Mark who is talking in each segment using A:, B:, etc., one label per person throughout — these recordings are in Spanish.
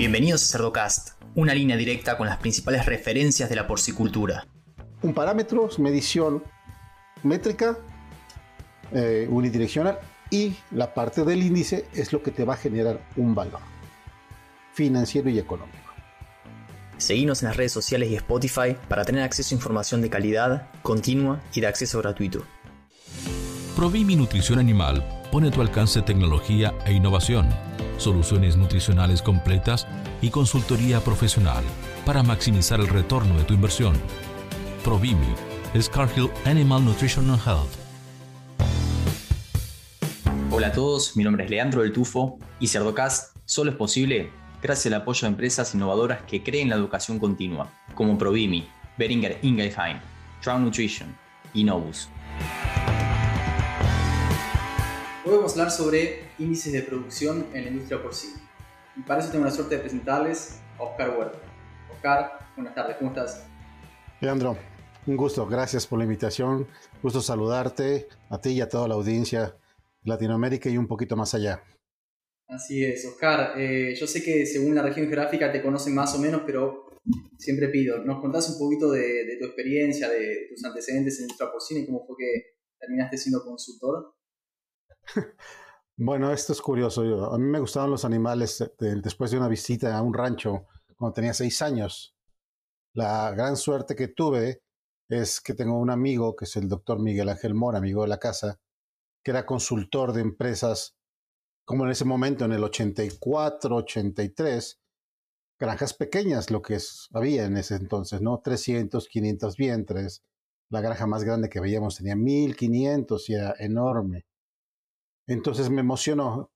A: Bienvenidos a Cerdocast, una línea directa con las principales referencias de la porcicultura.
B: Un parámetro, medición métrica, eh, unidireccional y la parte del índice es lo que te va a generar un valor financiero y económico.
A: Seguimos en las redes sociales y Spotify para tener acceso a información de calidad, continua y de acceso gratuito.
C: Provimi Nutrición Animal pone a tu alcance tecnología e innovación, soluciones nutricionales completas y consultoría profesional para maximizar el retorno de tu inversión. Provimi es Hill Animal Nutrition and Health.
A: Hola a todos, mi nombre es Leandro del Tufo y Cerdocast solo es posible gracias al apoyo de empresas innovadoras que creen la educación continua, como Provimi, Beringer Ingelheim, Trout Nutrition y Novus. Hoy vamos a hablar sobre índices de producción en la industria porcina. Y para eso tengo la suerte de presentarles a Oscar Huerta. Oscar, buenas tardes, ¿cómo estás?
B: Leandro, un gusto, gracias por la invitación. Gusto saludarte a ti y a toda la audiencia de Latinoamérica y un poquito más allá.
A: Así es, Oscar. Eh, yo sé que según la región geográfica te conocen más o menos, pero siempre pido, ¿nos contás un poquito de, tu experiencia, de tus antecedentes en industria porcina y cómo fue que terminaste siendo consultor?
B: Bueno, esto es curioso. a mí me gustaban los animales después de una visita a un rancho cuando tenía seis años. La gran suerte que tuve es que tengo un amigo, que es el doctor Miguel Ángel Mora, amigo de la casa, que era consultor de empresas como en ese momento, en el 84, 83, granjas pequeñas, lo que había en ese entonces, ¿no? 300, 500 vientres. La granja más grande que veíamos tenía 1500 y era enorme. Entonces me emocionó.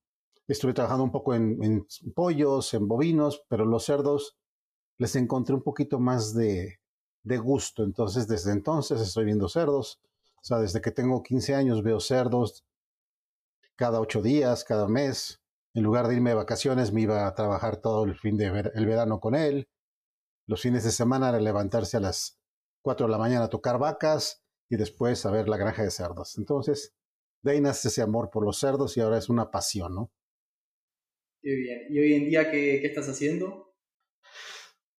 B: Estuve trabajando un poco en, pollos, en bovinos, pero los cerdos les encontré un poquito más de, de gusto. Entonces, desde entonces estoy viendo cerdos. O sea, desde que tengo 15 años veo cerdos, cada ocho días, cada mes. En lugar de irme de vacaciones, me iba a trabajar todo el fin de el verano con él. Los fines de semana era levantarse a las cuatro de la mañana a tocar vacas y después a ver la granja de cerdos. Entonces, de ahí nace ese amor por los cerdos y ahora es una pasión, ¿no?
A: Qué bien. ¿Y hoy en día qué, qué estás haciendo?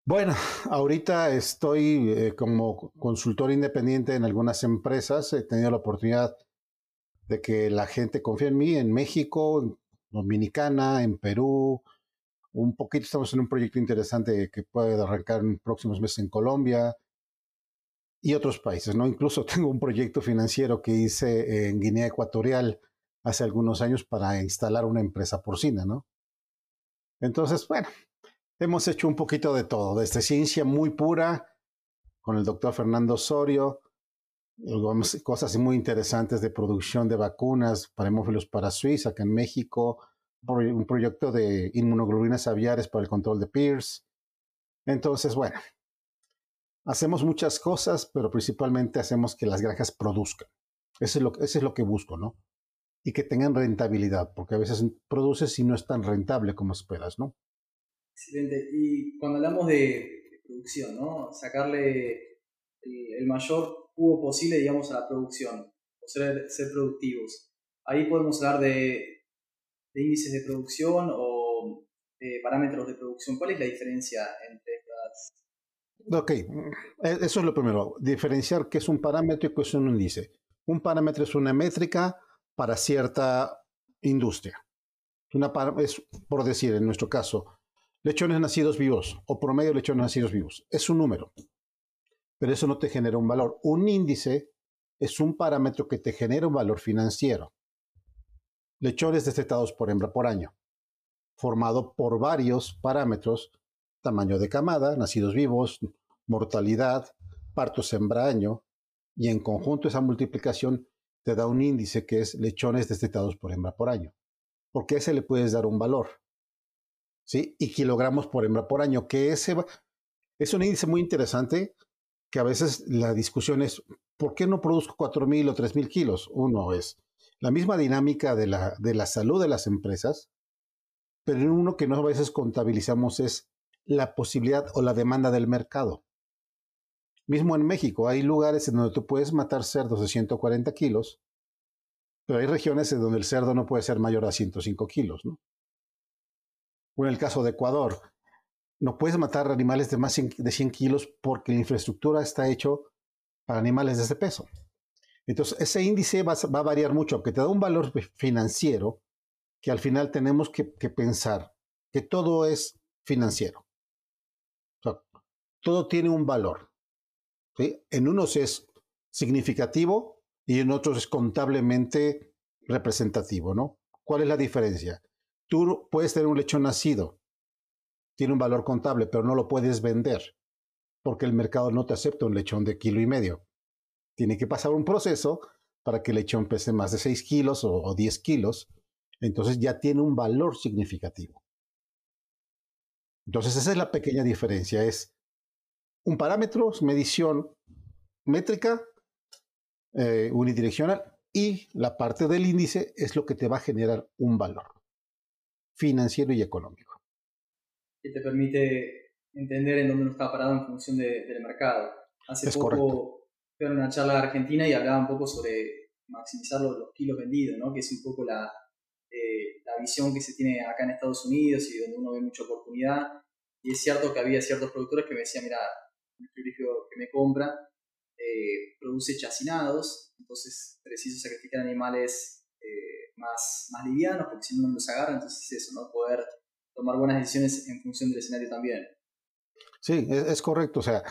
B: Bueno, ahorita estoy eh, como consultor independiente en algunas empresas. He tenido la oportunidad de que la gente confía en mí en México, en Dominicana, en Perú. Un poquito estamos en un proyecto interesante que puede arrancar en próximos meses en Colombia y otros países, ¿no? Incluso tengo un proyecto financiero que hice en Guinea Ecuatorial hace algunos años para instalar una empresa porcina, ¿no? Entonces, bueno, hemos hecho un poquito de todo, desde ciencia muy pura con el doctor Fernando Osorio, cosas muy interesantes de producción de vacunas para hemófilos para Suiza, acá en México, un proyecto de inmunoglobulinas aviares para el control de PIRS. Entonces, bueno, hacemos muchas cosas, pero principalmente hacemos que las granjas produzcan. Eso es lo, eso es lo que busco, ¿no? Y que tengan rentabilidad, porque a veces produces y no es tan rentable como esperas, ¿no?
A: Excelente. Y cuando hablamos de producción, ¿no? Sacarle el mayor hubo posible, digamos, a la producción, o ser, ser productivos. Ahí podemos hablar de, índices de producción o de parámetros de producción. ¿Cuál es la diferencia entre?
B: Ok, e, eso es lo primero, diferenciar qué es un parámetro y qué es un índice. Un parámetro es una métrica para cierta industria. Una es, por decir, en nuestro caso, lechones nacidos vivos o promedio de lechones nacidos vivos. Es un número pero eso no te genera un valor. Un índice es un parámetro que te genera un valor financiero. Lechones destetados por hembra por año, formado por varios parámetros, tamaño de camada, nacidos vivos, mortalidad, partos hembra año, y en conjunto esa multiplicación te da un índice que es lechones destetados por hembra por año. Porque ese le puedes dar un valor. ¿Sí? Y kilogramos por hembra por año, que ese es un índice muy interesante que a veces la discusión es, ¿por qué no produzco 4.000 o 3.000 kilos? Uno es la misma dinámica de la, de la salud de las empresas, pero en uno que no a veces contabilizamos es la posibilidad o la demanda del mercado. Mismo en México, hay lugares en donde tú puedes matar cerdos de 140 kilos, pero hay regiones en donde el cerdo no puede ser mayor a 105 kilos. O en el caso de Ecuador, no puedes matar animales de más de 100 kilos porque la infraestructura está hecho para animales de ese peso. Entonces, ese índice va, a variar mucho, aunque te da un valor financiero, que al final tenemos que, pensar que todo es financiero. Todo tiene un valor. En unos es significativo y en otros es contablemente representativo, ¿no? ¿Cuál es la diferencia? Tú puedes tener un lechón nacido, tiene un valor contable, pero no lo puedes vender porque el mercado no te acepta un lechón de kilo y medio. Tiene que pasar un proceso para que el lechón pese más de 6 kilos o, o 10 kilos. Entonces ya tiene un valor significativo. Entonces esa es la pequeña diferencia. Es un parámetro, medición métrica, eh, unidireccional, y la parte del índice es lo que te va a generar un valor financiero y económico.
A: Que te permite entender en dónde uno está parado en función del mercado. Hace poco fui a una charla de Argentina y hablaba un poco sobre maximizar los, kilos vendidos, ¿no? que es un poco la, eh, la visión que se tiene acá en Estados Unidos y donde uno ve mucha oportunidad. Y es cierto que había ciertos productores que me decían, mira, el frigorífico que me compra eh, produce chacinados, entonces preciso sacrificar animales eh, más, más livianos porque si no, no los agarra, entonces es eso, ¿no? Poder tomar buenas decisiones en función del escenario también.
B: Sí, es, es correcto, o sea,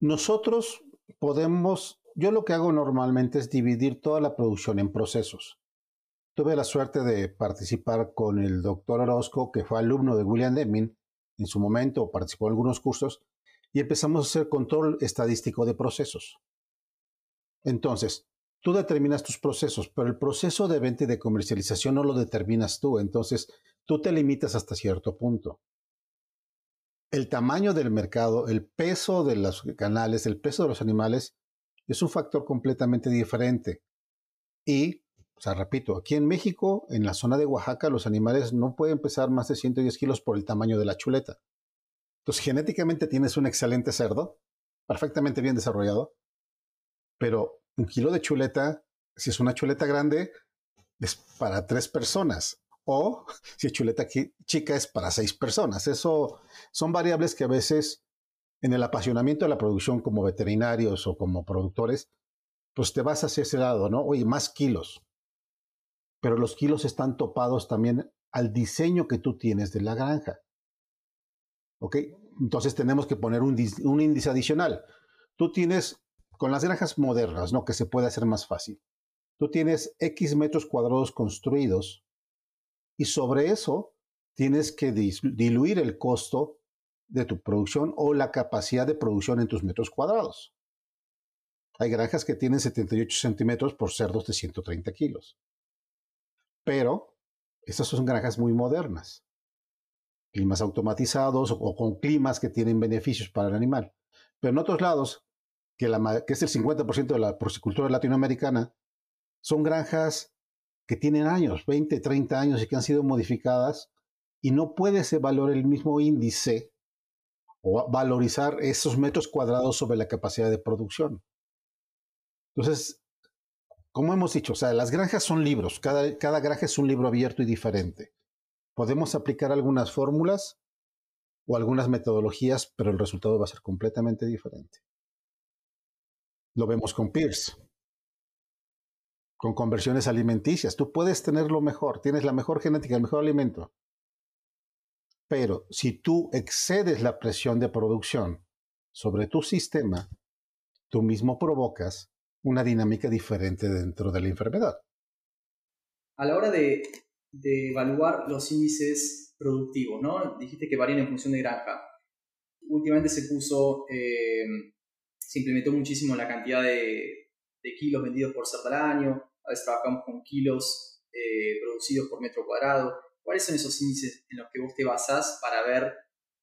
B: nosotros podemos, yo lo que hago normalmente es dividir toda la producción en procesos. Tuve la suerte de participar con el doctor Orozco, que fue alumno de William Deming en su momento, participó en algunos cursos, y empezamos a hacer control estadístico de procesos. Entonces, tú determinas tus procesos, pero el proceso de venta y de comercialización no lo determinas tú, entonces tú te limitas hasta cierto punto. El tamaño del mercado, el peso de los canales, el peso de los animales, es un factor completamente diferente. Y, o sea, repito, aquí en México, en la zona de Oaxaca, los animales no pueden pesar más de 110 kilos por el tamaño de la chuleta. Entonces, genéticamente tienes un excelente cerdo, perfectamente bien desarrollado, pero un kilo de chuleta, si es una chuleta grande, es para tres personas. O si es chuleta chica, es para seis personas. Eso son variables que a veces en el apasionamiento de la producción como veterinarios o como productores, pues te vas hacia ese lado, ¿no? Oye, más kilos. Pero los kilos están topados también al diseño que tú tienes de la granja. ¿Ok? Entonces tenemos que poner un, índice adicional. Tú tienes, con las granjas modernas, ¿no? Que se puede hacer más fácil. Tú tienes X metros cuadrados construidos y sobre eso tienes que diluir el costo de tu producción o la capacidad de producción en tus metros cuadrados. Hay granjas que tienen 78 centímetros por cerdos de 130 kilos. Pero estas son granjas muy modernas climas automatizados o, con climas que tienen beneficios para el animal. Pero en otros lados, que, es el 50% de la porcicultura latinoamericana, son granjas que tienen años, 20, 30 años y que han sido modificadas y no puede ser valor el mismo índice o valorizar esos metros cuadrados sobre la capacidad de producción. Entonces, como hemos dicho, o sea, las granjas son libros, cada, cada granja es un libro abierto y diferente. Podemos aplicar algunas fórmulas o algunas metodologías, pero el resultado va a ser completamente diferente. Lo vemos con Pierce, con conversiones alimenticias. Tú puedes tener lo mejor, tienes la mejor genética, el mejor alimento. Pero si tú excedes la presión de producción sobre tu sistema, tú mismo provocas una dinámica diferente dentro de la enfermedad.
A: A la hora de de evaluar los índices productivos, ¿no? Dijiste que varían en función de granja. Últimamente se puso, eh, se implementó muchísimo la cantidad de, kilos vendidos por cerdo al año, a veces trabajamos con kilos eh, producidos por metro cuadrado. ¿Cuáles son esos índices en los que vos te basás para ver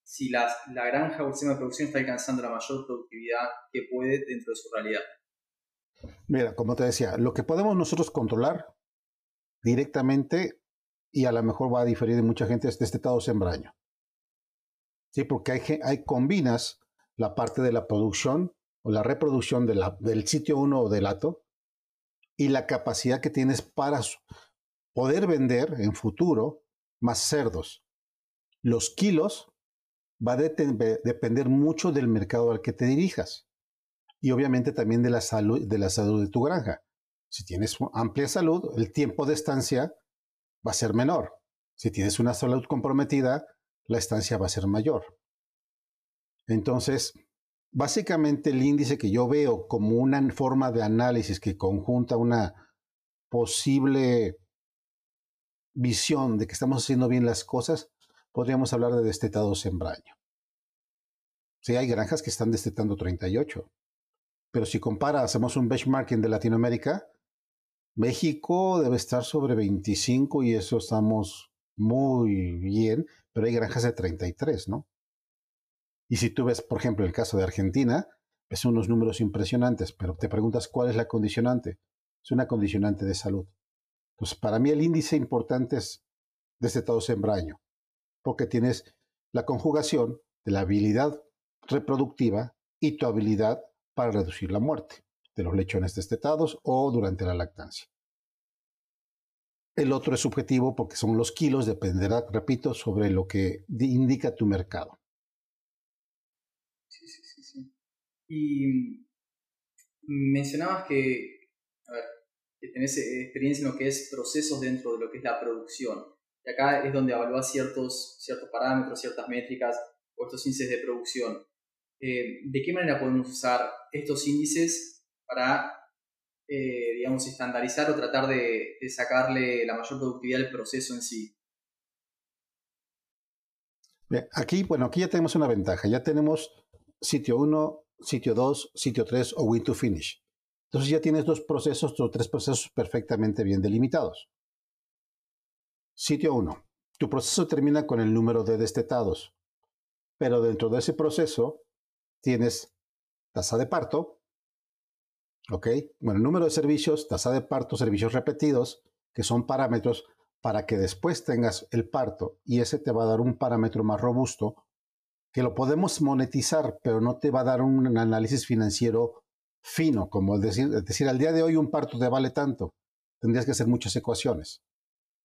A: si la granja o el sistema de producción está alcanzando la mayor productividad que puede dentro de su realidad?
B: Mira, como te decía, lo que podemos nosotros controlar directamente y a lo mejor va a diferir de mucha gente es destetado sembraño. Sí, porque hay, hay combinas la parte de la producción o la reproducción de del sitio 1 o del ato y la capacidad que tienes para poder vender en futuro más cerdos. Los kilos va a depender mucho del mercado al que te dirijas y obviamente también de la salud de la salud de tu granja. Si tienes amplia salud, el tiempo de estancia va a ser menor. Si tienes una salud comprometida, la estancia va a ser mayor. Entonces, básicamente el índice que yo veo como una forma de análisis que conjunta una posible visión de que estamos haciendo bien las cosas, podríamos hablar de destetados sembraño. Sí, hay granjas que están destetando 38. Pero si compara, hacemos un benchmarking de Latinoamérica, México debe estar sobre 25 y eso estamos muy bien, pero hay granjas de 33, ¿no? Y si tú ves, por ejemplo, el caso de Argentina, ves unos números impresionantes, pero te preguntas cuál es la condicionante. Es una condicionante de salud. Entonces, para mí el índice importante es destetado sembraño, porque tienes la conjugación de la habilidad reproductiva y tu habilidad para reducir la muerte de los lechones destetados o durante la lactancia. El otro es subjetivo porque son los kilos, dependerá, repito, sobre lo que indica tu mercado.
A: Sí, sí, sí, sí. Y mencionabas que, que tenés experiencia en lo que es procesos dentro de lo que es la producción. Y acá es donde evalúas ciertos, ciertos parámetros, ciertas métricas o estos índices de producción. Eh, ¿De qué manera podemos usar estos índices para, eh, digamos, estandarizar o tratar de, sacarle la mayor productividad al proceso en sí?
B: aquí, bueno, aquí ya tenemos una ventaja. Ya tenemos sitio 1, sitio 2, sitio 3 o win to finish. Entonces ya tienes dos procesos o tres procesos perfectamente bien delimitados. Sitio 1. Tu proceso termina con el número de destetados, pero dentro de ese proceso tienes tasa de parto, ¿ok? Bueno, número de servicios, tasa de parto, servicios repetidos, que son parámetros para que después tengas el parto y ese te va a dar un parámetro más robusto que lo podemos monetizar, pero no te va a dar un análisis financiero fino, como decir, decir, al día de hoy un parto te vale tanto. Tendrías que hacer muchas ecuaciones.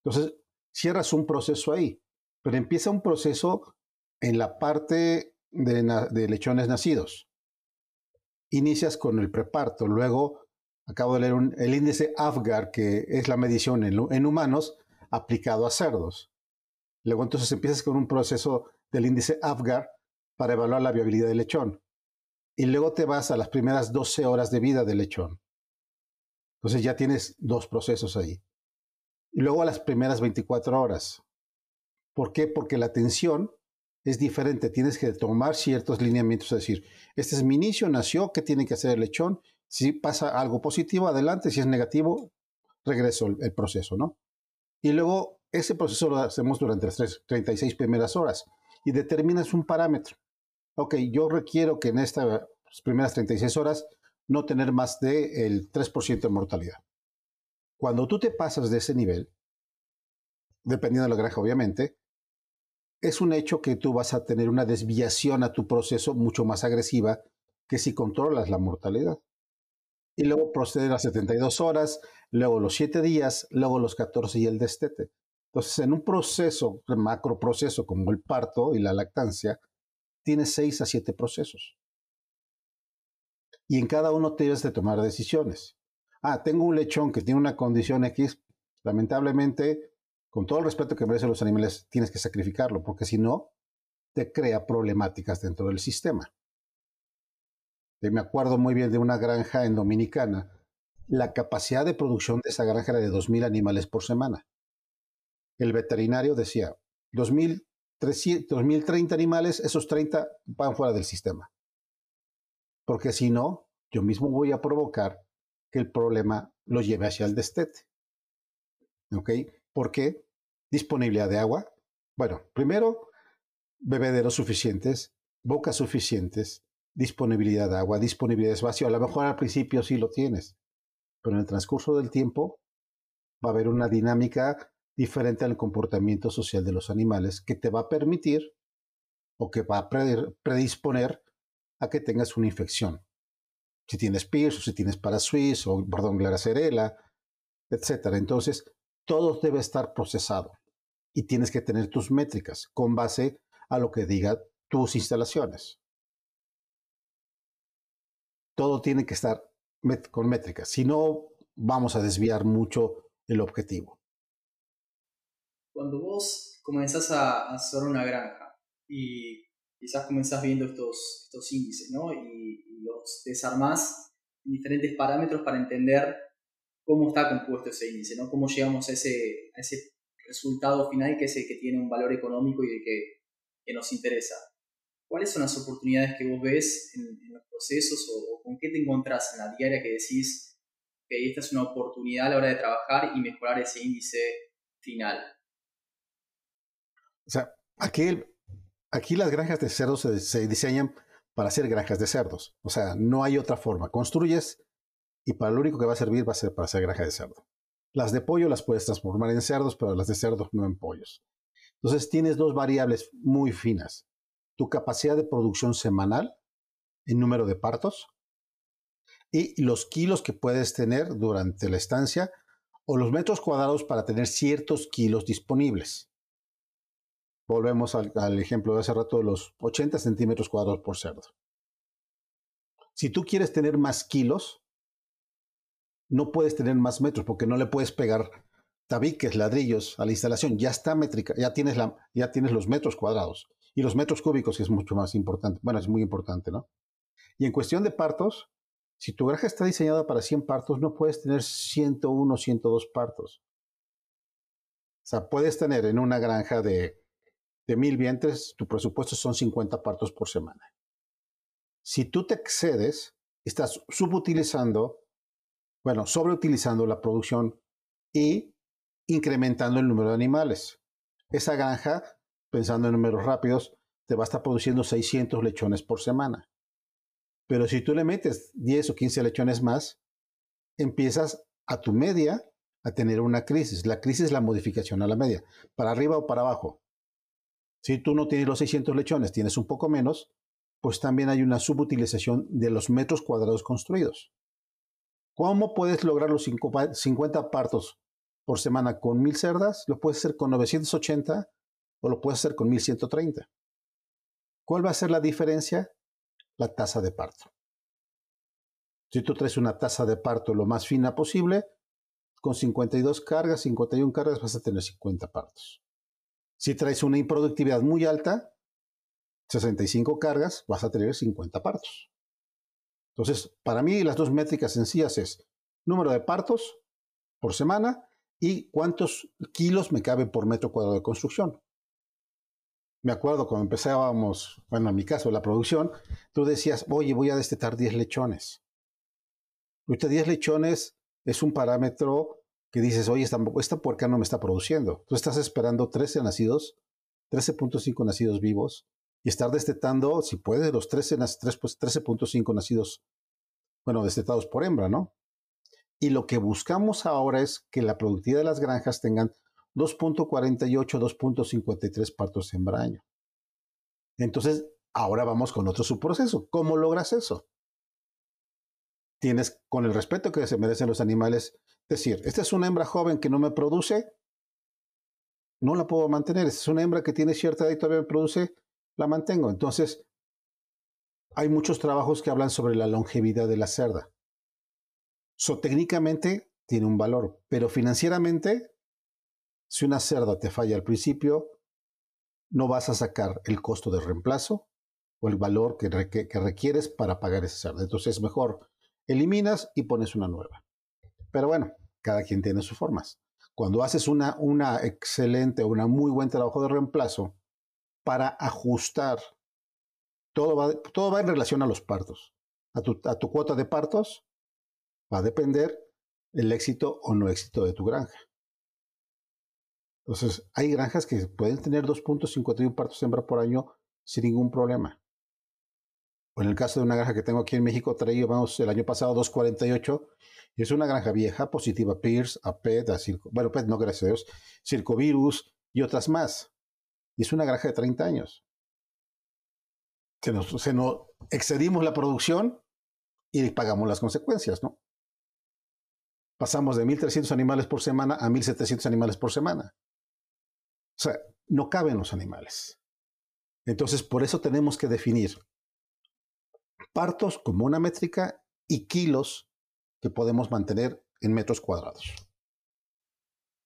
B: Entonces, cierras un proceso ahí, pero empieza un proceso en la parte de, lechones nacidos. Inicias con el preparto, luego acabo de leer el índice AFGAR, que es la medición en, humanos aplicado a cerdos. Luego entonces empiezas con un proceso del índice AFGAR para evaluar la viabilidad del lechón. Y luego te vas a las primeras 12 horas de vida del lechón. Entonces ya tienes dos procesos ahí. Y luego a las primeras 24 horas. ¿Por qué? Porque la tensión es diferente. Tienes que tomar ciertos lineamientos, es decir, este es mi inicio, nació, ¿qué tiene que hacer el lechón? Si pasa algo positivo, adelante, si es negativo, regreso el, proceso, ¿no? Y luego ese proceso lo hacemos durante las 36 primeras horas y determinas un parámetro. Ok, yo requiero que en estas primeras 36 horas no tener más del 3% de mortalidad. Cuando tú te pasas de ese nivel, dependiendo de la granja obviamente, es un hecho que tú vas a tener una desviación a tu proceso mucho más agresiva que si controlas la mortalidad. Y luego proceder a 72 horas, luego los 7 días, luego los 14 y el destete. Entonces, en un proceso, macro proceso como el parto y la lactancia, tienes 6 a 7 procesos. Y en cada uno tienes de tomar decisiones. Ah, tengo un lechón que tiene una condición X, lamentablemente con todo el respeto que merecen los animales, tienes que sacrificarlo, porque si no, te crea problemáticas dentro del sistema. me acuerdo muy bien de una granja en Dominicana. La capacidad de producción de esa granja era de 2.000 animales por semana. El veterinario decía, 2.030 animales, esos 30 van fuera del sistema. Porque si no, yo mismo voy a provocar que el problema lo lleve hacia el destete. ¿Ok? ¿Por qué? Disponibilidad de agua. Bueno, primero, bebederos suficientes, bocas suficientes, disponibilidad de agua, disponibilidad de espacio. A lo mejor al principio sí lo tienes, pero en el transcurso del tiempo va a haber una dinámica diferente al comportamiento social de los animales que te va a permitir o que va a predisponer a que tengas una infección. Si tienes PIRS o si tienes parasuis o, perdón, glaracerela, etc. Entonces, todo debe estar procesado y tienes que tener tus métricas con base a lo que diga tus instalaciones. Todo tiene que estar con métricas, si no vamos a desviar mucho el objetivo.
A: Cuando vos comenzás a hacer una granja y quizás comenzás viendo estos, estos índices, ¿no? Y, los desarmás en diferentes parámetros para entender cómo está compuesto ese índice, ¿no? Cómo llegamos a ese, a ese resultado final que es el que tiene un valor económico y el que, que nos interesa. ¿Cuáles son las oportunidades que vos ves en, los procesos o, con qué te encontrás en la diaria que decís que esta es una oportunidad a la hora de trabajar y mejorar ese índice final?
B: O sea, aquí, aquí las granjas de cerdos se, diseñan para ser granjas de cerdos. O sea, no hay otra forma. Construyes y para lo único que va a servir va a ser para hacer granja de cerdo. Las de pollo las puedes transformar en cerdos, pero las de cerdos no en pollos. Entonces tienes dos variables muy finas. Tu capacidad de producción semanal en número de partos y los kilos que puedes tener durante la estancia o los metros cuadrados para tener ciertos kilos disponibles. Volvemos al, ejemplo de hace rato de los 80 centímetros cuadrados por cerdo. Si tú quieres tener más kilos, no puedes tener más metros porque no le puedes pegar tabiques, ladrillos a la instalación. Ya está métrica, ya tienes, la, ya tienes los metros cuadrados y los metros cúbicos, que es mucho más importante. Bueno, es muy importante, ¿no? Y en cuestión de partos, si tu granja está diseñada para 100 partos, no puedes tener 101 o 102 partos. O sea, puedes tener en una granja de, de mil vientres, tu presupuesto son 50 partos por semana. Si tú te excedes, estás subutilizando bueno, sobreutilizando la producción y incrementando el número de animales. Esa granja, pensando en números rápidos, te va a estar produciendo 600 lechones por semana. Pero si tú le metes 10 o 15 lechones más, empiezas a tu media a tener una crisis. La crisis es la modificación a la media, para arriba o para abajo. Si tú no tienes los 600 lechones, tienes un poco menos, pues también hay una subutilización de los metros cuadrados construidos. ¿Cómo puedes lograr los 50 partos por semana con 1000 cerdas? Lo puedes hacer con 980 o lo puedes hacer con 1130. ¿Cuál va a ser la diferencia? La tasa de parto. Si tú traes una tasa de parto lo más fina posible, con 52 cargas, 51 cargas vas a tener 50 partos. Si traes una improductividad muy alta, 65 cargas, vas a tener 50 partos. Entonces, para mí las dos métricas sencillas es número de partos por semana y cuántos kilos me cabe por metro cuadrado de construcción. Me acuerdo cuando empezábamos, bueno, en mi caso, la producción, tú decías, oye, voy a destetar 10 lechones. Ahorita 10 lechones es un parámetro que dices, oye, esta, esta puerca no me está produciendo. Tú estás esperando 13 nacidos, 13.5 nacidos vivos, y estar destetando, si puede, los 13.5 pues, nacidos, bueno, destetados por hembra, ¿no? Y lo que buscamos ahora es que la productividad de las granjas tengan 2.48, 2.53 partos hembra año. Entonces, ahora vamos con otro subproceso. ¿Cómo logras eso? Tienes, con el respeto que se merecen los animales, decir, esta es una hembra joven que no me produce, no la puedo mantener. Esta es una hembra que tiene cierta edad y todavía me produce, la mantengo. Entonces, hay muchos trabajos que hablan sobre la longevidad de la cerda. So, técnicamente tiene un valor, pero financieramente, si una cerda te falla al principio, no vas a sacar el costo de reemplazo o el valor que, requieres para pagar esa cerda. Entonces, es mejor eliminas y pones una nueva. Pero bueno, cada quien tiene sus formas. Cuando haces una, una excelente una muy buen trabajo de reemplazo, para ajustar. Todo va, todo va en relación a los partos. A tu, a cuota de partos va a depender el éxito o no éxito de tu granja. Entonces, hay granjas que pueden tener 2.51 partos hembra por año sin ningún problema. O en el caso de una granja que tengo aquí en México, traíamos el año pasado 2.48 y es una granja vieja, positiva Pierce, APED, a Circo, bueno, PET no, gracias a Dios, Circovirus y otras más. Y es una granja de 30 años. Se nos, excedimos la producción y pagamos las consecuencias, ¿no? Pasamos de 1.300 animales por semana a 1.700 animales por semana. O sea, no caben los animales. Entonces, por eso tenemos que definir partos como una métrica y kilos que podemos mantener en metros cuadrados.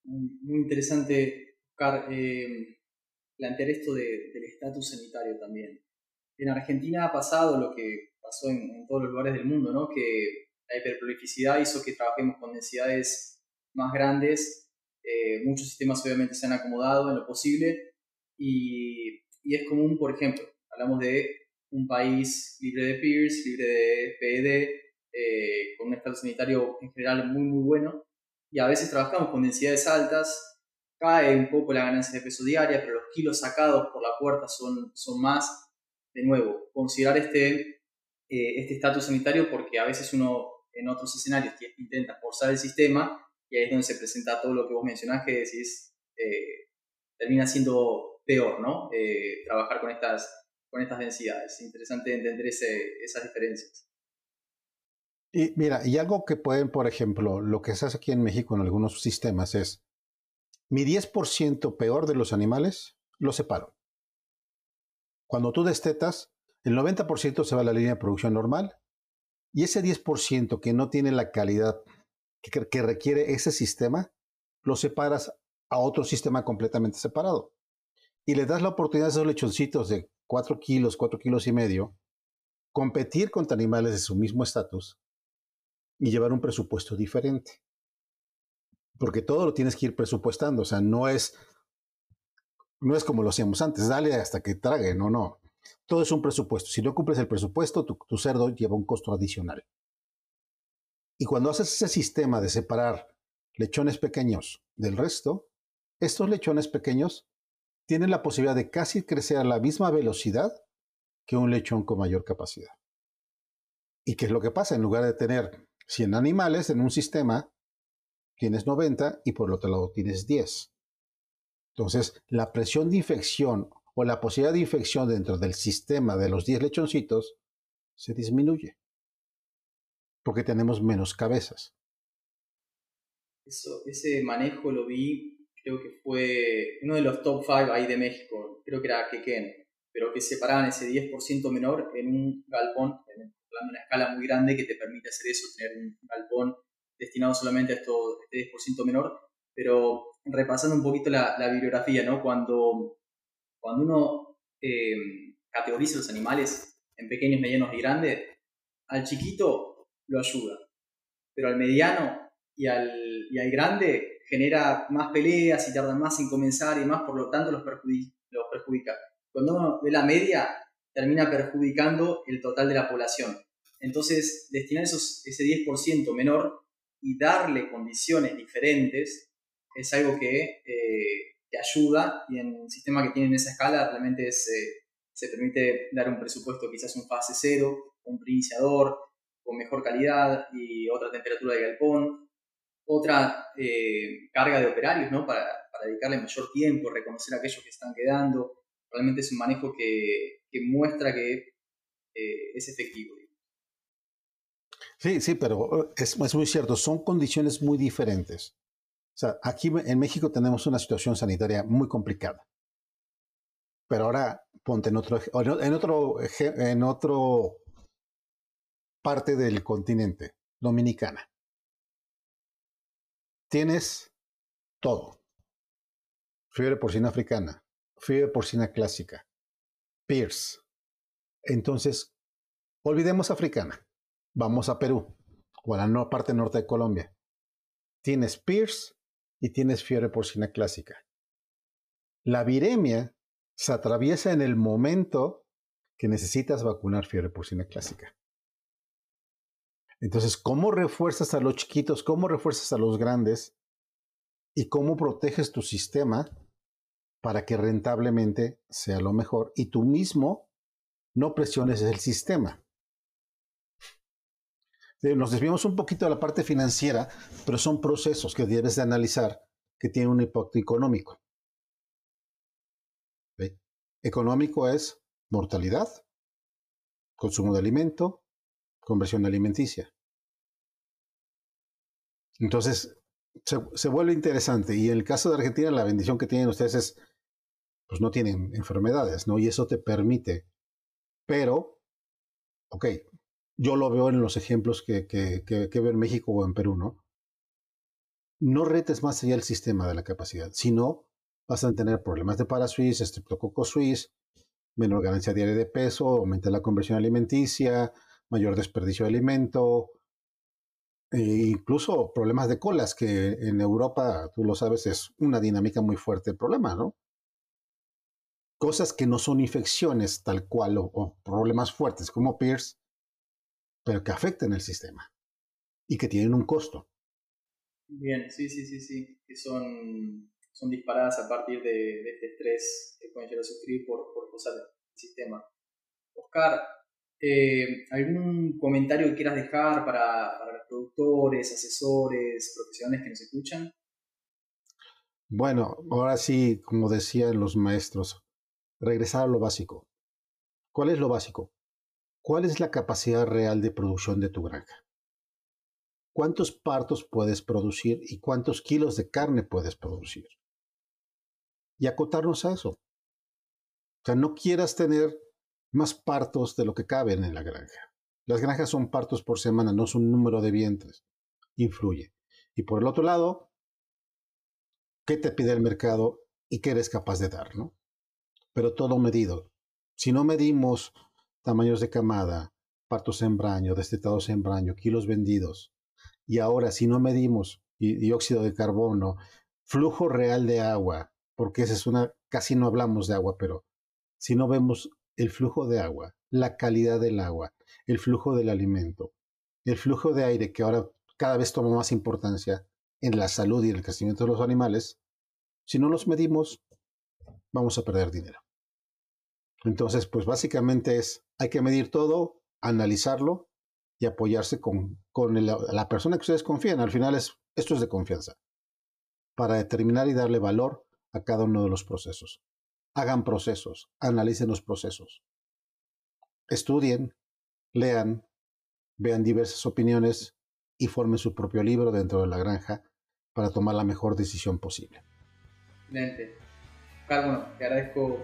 A: Muy, interesante, Oscar, eh, plantear esto del estatus sanitario también. En Argentina ha pasado lo que pasó en, todos los lugares del mundo, ¿no? que la hiperprolificidad hizo que trabajemos con densidades más grandes, eh, muchos sistemas obviamente se han acomodado en lo posible y, y es común, por ejemplo, hablamos de un país libre de PIRS, libre de PED, eh, con un estado sanitario en general muy, muy bueno. Y a veces trabajamos con densidades altas, cae un poco la ganancia de peso diaria, pero los kilos sacados por la puerta son, son más. De nuevo, considerar este eh, este estatus sanitario porque a veces uno en otros escenarios intenta forzar el sistema y ahí es donde se presenta todo lo que vos mencionás que decís eh, termina siendo peor, ¿no? trabajar con estas, con estas densidades. Interesante entender esas diferencias.
B: Y mira, y algo que pueden, por ejemplo, lo que se hace aquí en México en algunos sistemas es, mi 10% peor de los animales lo separo. Cuando tú destetas, el 90% se va a la línea de producción normal y ese 10% que no tiene la calidad que, requiere ese sistema, lo separas a otro sistema completamente separado. Y le das la oportunidad a esos lechoncitos de 4 kilos, 4 kilos y medio, competir contra animales de su mismo estatus y llevar un presupuesto diferente. Porque todo lo tienes que ir presupuestando, o sea, no es, no es como lo hacíamos antes, dale hasta que trague, no, no. Todo es un presupuesto. Si no cumples el presupuesto, tu, tu cerdo lleva un costo adicional. Y cuando haces ese sistema de separar lechones pequeños del resto, estos lechones pequeños tienen la posibilidad de casi crecer a la misma velocidad que un lechón con mayor capacidad. ¿Y qué es lo que pasa? En lugar de tener 100 animales en un sistema, tienes 90 y por el otro lado tienes 10. Entonces, la presión de infección o la posibilidad de infección dentro del sistema de los 10 lechoncitos se disminuye. Porque tenemos menos cabezas.
A: Eso, ese manejo lo vi, creo que fue uno de los top 5 ahí de México, creo que era Quequén, pero que separaban ese 10% menor en un galpón, en una escala muy grande que te permite hacer eso, tener un galpón destinado solamente a este 10% menor, pero repasando un poquito la, bibliografía, ¿no? Cuando, cuando uno eh, categoriza los animales en pequeños, medianos y grandes, al chiquito lo ayuda, pero al mediano y al, y al grande genera más peleas y tarda más en comenzar y más, por lo tanto los, perjudica. Los perjudica. Cuando uno ve la media, termina perjudicando el total de la población. Entonces, destinar esos, ese 10% menor y darle condiciones diferentes es algo que, eh, ayuda y en el sistema que tienen esa escala realmente se permite dar un presupuesto quizás un fase cero, un preiniciador con mejor calidad y otra temperatura de galpón, otra eh, carga de operarios ¿no? para, para dedicarle mayor tiempo, reconocer a aquellos que están quedando, realmente es un manejo que, muestra que eh, es efectivo.
B: Sí, sí, pero eh, es, muy cierto, son condiciones muy diferentes. O sea, aquí en México tenemos una situación sanitaria muy complicada. Pero ahora ponte en otro, en otro, en otro parte del continente, Dominicana. Tienes todo. Fiebre porcina africana, fiebre porcina clásica, Pierce. Entonces, olvidemos africana. Vamos a Perú o a la parte norte de Colombia. Tienes Pierce y tienes fiebre porcina clásica. La viremia se atraviesa en el momento que necesitas vacunar fiebre porcina clásica. Entonces, ¿cómo refuerzas a los chiquitos? ¿Cómo refuerzas a los grandes? ¿Y cómo proteges tu sistema para que rentablemente sea lo mejor y tú mismo no presiones el sistema. Nos desviamos un poquito de la parte financiera, pero son procesos que debes de analizar que tienen un impacto económico. Económico es mortalidad, consumo de alimento, conversión alimenticia. Entonces, se, se, vuelve interesante. Y en el caso de Argentina, la bendición que tienen ustedes es pues no tienen enfermedades, ¿no? Y eso te permite. Pero, ok, yo lo veo en los ejemplos que, que, que, veo en México o en Perú, ¿no? No retes más allá el sistema de la capacidad, sino vas a tener problemas de parasuis, estreptococo suiz, menor ganancia diaria de peso, aumenta la conversión alimenticia, mayor desperdicio de alimento, e incluso problemas de colas, que en Europa, tú lo sabes, es una dinámica muy fuerte el problema, ¿no? Cosas que no son infecciones tal cual o, problemas fuertes como PIRS, pero que afectan el sistema y que tienen un costo.
A: Bien, sí, sí, sí, sí, que son son disparadas a partir de, este estrés que pueden llegar a sufrir por, por cosas del sistema. Oscar, eh, ¿algún comentario que quieras dejar para, para, los productores, asesores, profesionales que nos escuchan?
B: Bueno, ahora sí, como decían los maestros, regresar a lo básico. ¿Cuál es lo básico? ¿Cuál es la capacidad real de producción de tu granja? ¿Cuántos partos puedes producir y cuántos kilos de carne puedes producir? y acotarnos a eso. O sea, no quieras tener más partos de lo que caben en la granja. Las granjas son partos por semana, no son un número de vientres. Influye. Y por el otro lado, ¿qué te pide el mercado y qué eres capaz de dar, no? Pero todo medido. Si no medimos tamaños de camada, partos en braño, destetados en braño, kilos vendidos, y ahora si no medimos dióxido de carbono, flujo real de agua, porque esa es una, casi no hablamos de agua, pero si no vemos el flujo de agua, la calidad del agua, el flujo del alimento, el flujo de aire, que ahora cada vez toma más importancia en la salud y el crecimiento de los animales, si no los medimos, vamos a perder dinero. Entonces, pues básicamente es, hay que medir todo, analizarlo y apoyarse con, la persona que ustedes confían. Al final es, esto es de confianza, para determinar y darle valor a cada uno de los procesos. Hagan procesos, analicen los procesos. Estudien, lean, vean diversas opiniones y formen su propio libro dentro de la granja para tomar la mejor decisión posible.
A: Excelente. Carlos, te agradezco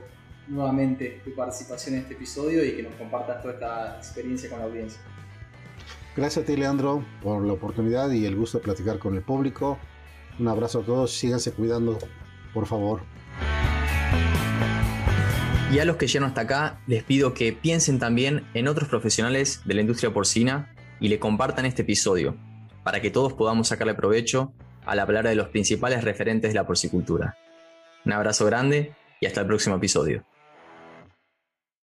A: nuevamente tu participación en este episodio y que nos compartas toda esta experiencia con la audiencia.
B: Gracias a ti, Leandro, por la oportunidad y el gusto de platicar con el público. Un abrazo a todos, síganse cuidando por favor.
D: Y a los que llegan hasta acá, les pido que piensen también en otros profesionales de la industria porcina y le compartan este episodio, para que todos podamos sacarle provecho a la palabra de los principales referentes de la porcicultura. Un abrazo grande y hasta el próximo episodio.